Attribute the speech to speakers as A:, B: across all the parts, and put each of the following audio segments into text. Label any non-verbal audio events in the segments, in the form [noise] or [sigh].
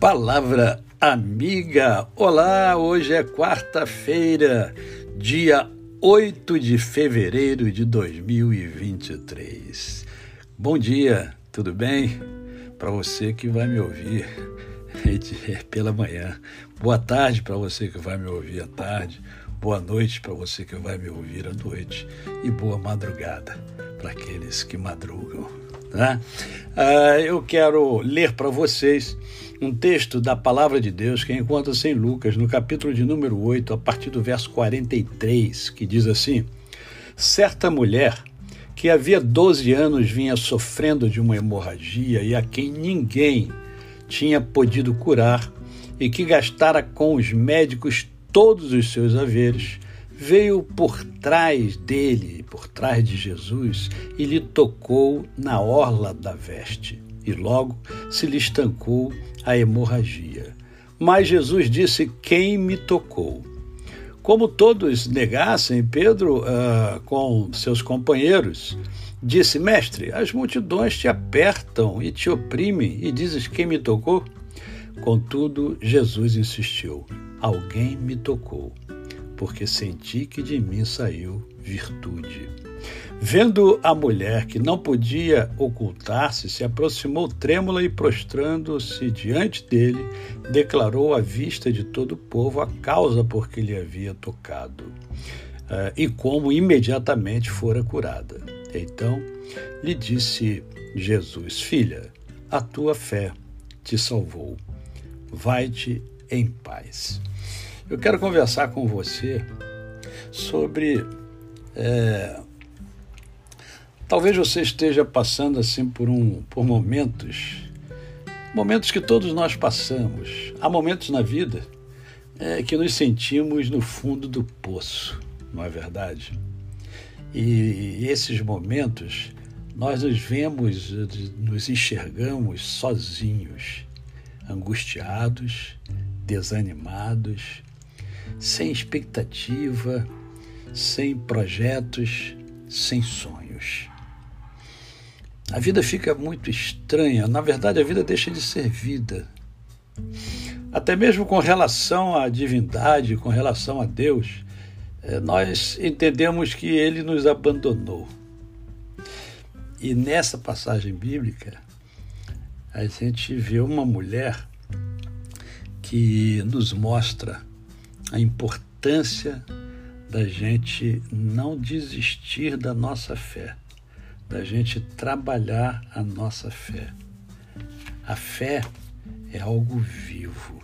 A: Palavra amiga. Olá, hoje é quarta-feira, dia 8 de fevereiro de 2023. Bom dia, tudo bem? Para você que vai me ouvir [laughs] pela manhã. Boa tarde para você que vai me ouvir à tarde. Boa noite para você que vai me ouvir à noite. E boa madrugada para aqueles que madrugam. Tá? Uh, eu quero ler para vocês um texto da palavra de Deus que encontra-se em Lucas, no capítulo de número 8, a partir do verso 43, que diz assim: Certa mulher que havia 12 anos vinha sofrendo de uma hemorragia e a quem ninguém tinha podido curar, e que gastara com os médicos todos os seus haveres, veio por trás dele, por trás de Jesus, e lhe tocou na orla da veste e logo se lhe estancou a hemorragia. Mas Jesus disse: Quem me tocou? Como todos negassem, Pedro, uh, com seus companheiros, disse: Mestre, as multidões te apertam e te oprimem, e dizes: Quem me tocou? Contudo, Jesus insistiu: Alguém me tocou, porque senti que de mim saiu virtude. Vendo a mulher que não podia ocultar-se, se aproximou trêmula e, prostrando-se diante dele, declarou à vista de todo o povo a causa por que lhe havia tocado uh, e como imediatamente fora curada. Então lhe disse Jesus: Filha, a tua fé te salvou. Vai-te em paz. Eu quero conversar com você sobre. É, Talvez você esteja passando assim por um por momentos, momentos que todos nós passamos. Há momentos na vida é, que nos sentimos no fundo do poço, não é verdade? E esses momentos nós nos vemos, nos enxergamos sozinhos, angustiados, desanimados, sem expectativa, sem projetos, sem sonhos. A vida fica muito estranha. Na verdade, a vida deixa de ser vida. Até mesmo com relação à divindade, com relação a Deus, eh, nós entendemos que ele nos abandonou. E nessa passagem bíblica, a gente vê uma mulher que nos mostra a importância da gente não desistir da nossa fé da gente trabalhar a nossa fé. A fé é algo vivo.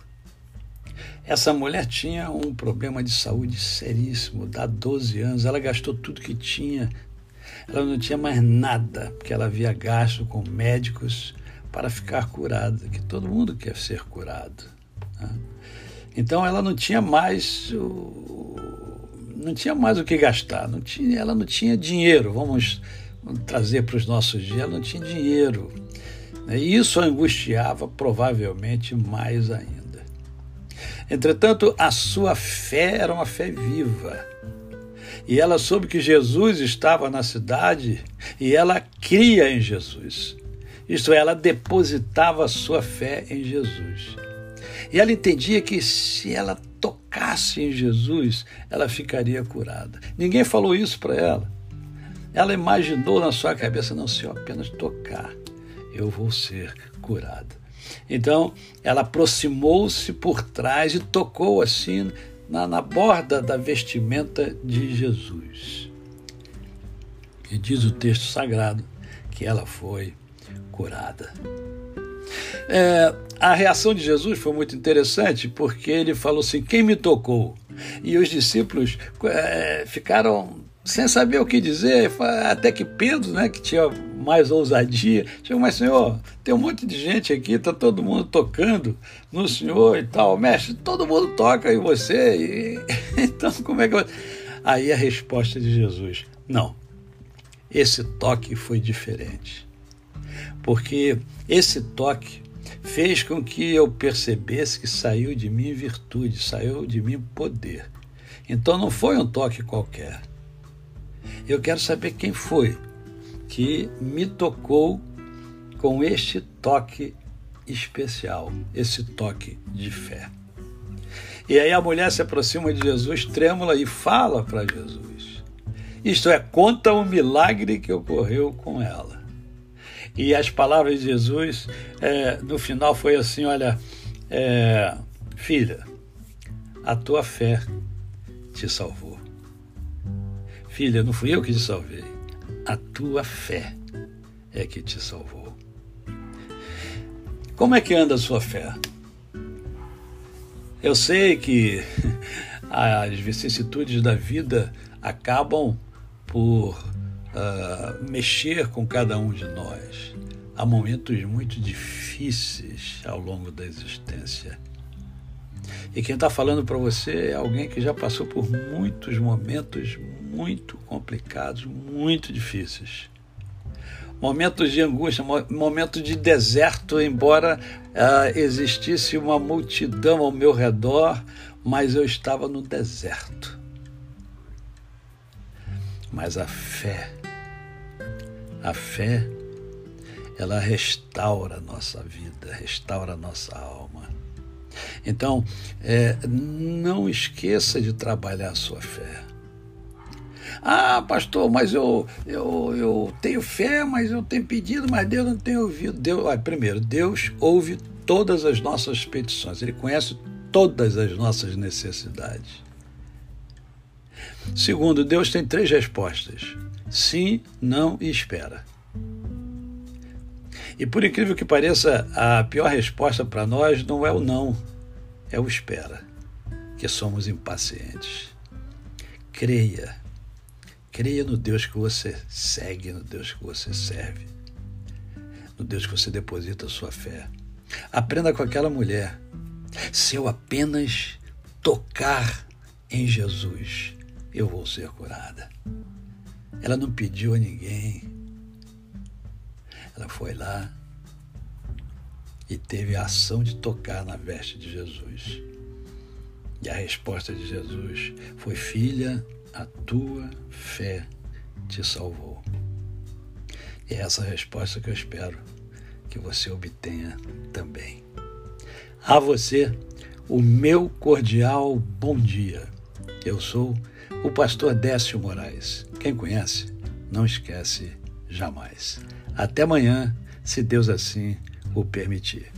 A: Essa mulher tinha um problema de saúde seríssimo, dá 12 anos, ela gastou tudo que tinha, ela não tinha mais nada, porque ela havia gasto com médicos para ficar curada, que todo mundo quer ser curado. Né? Então ela não tinha mais o, não tinha mais o que gastar, não tinha, ela não tinha dinheiro, vamos trazer para os nossos dias, ela não tinha dinheiro. Né? E isso angustiava provavelmente mais ainda. Entretanto, a sua fé era uma fé viva. E ela soube que Jesus estava na cidade e ela cria em Jesus. Isto é, ela depositava sua fé em Jesus. E ela entendia que se ela tocasse em Jesus, ela ficaria curada. Ninguém falou isso para ela. Ela imaginou na sua cabeça, não, se eu apenas tocar, eu vou ser curada. Então, ela aproximou-se por trás e tocou assim na, na borda da vestimenta de Jesus. E diz o texto sagrado que ela foi curada. É, a reação de Jesus foi muito interessante porque ele falou assim: Quem me tocou? E os discípulos é, ficaram sem saber o que dizer, até que Pedro, né, que tinha mais ousadia, chegou, mas senhor, tem um monte de gente aqui, está todo mundo tocando no senhor e tal, mestre, todo mundo toca em você, e... [laughs] então como é que eu... Aí a resposta de Jesus, não, esse toque foi diferente, porque esse toque fez com que eu percebesse que saiu de mim virtude, saiu de mim poder. Então não foi um toque qualquer eu quero saber quem foi que me tocou com este toque especial, esse toque de fé. E aí a mulher se aproxima de Jesus trêmula e fala para Jesus. Isto é, conta o milagre que ocorreu com ela. E as palavras de Jesus, é, no final, foi assim: olha, é, filha, a tua fé te salvou. Filha, não fui eu que te salvei, a tua fé é que te salvou. Como é que anda a sua fé? Eu sei que [laughs] as vicissitudes da vida acabam por uh, mexer com cada um de nós. Há momentos muito difíceis ao longo da existência. E quem está falando para você é alguém que já passou por muitos momentos muito complicados, muito difíceis momentos de angústia, momentos de deserto, embora uh, existisse uma multidão ao meu redor, mas eu estava no deserto. Mas a fé, a fé, ela restaura a nossa vida, restaura a nossa alma. Então, é, não esqueça de trabalhar a sua fé. Ah, pastor, mas eu, eu, eu tenho fé, mas eu tenho pedido, mas Deus não tem ouvido. Deus, olha, primeiro, Deus ouve todas as nossas petições, Ele conhece todas as nossas necessidades. Segundo, Deus tem três respostas: sim, não e espera. E por incrível que pareça, a pior resposta para nós não é o não, é o espera, que somos impacientes. Creia Creia no Deus que você segue, no Deus que você serve, no Deus que você deposita a sua fé. Aprenda com aquela mulher. Se eu apenas tocar em Jesus, eu vou ser curada. Ela não pediu a ninguém. Ela foi lá e teve a ação de tocar na veste de Jesus. E a resposta de Jesus foi: Filha, a tua fé te salvou. E é essa resposta que eu espero que você obtenha também. A você, o meu cordial bom dia. Eu sou o pastor Décio Moraes. Quem conhece, não esquece jamais. Até amanhã, se Deus assim o permitir.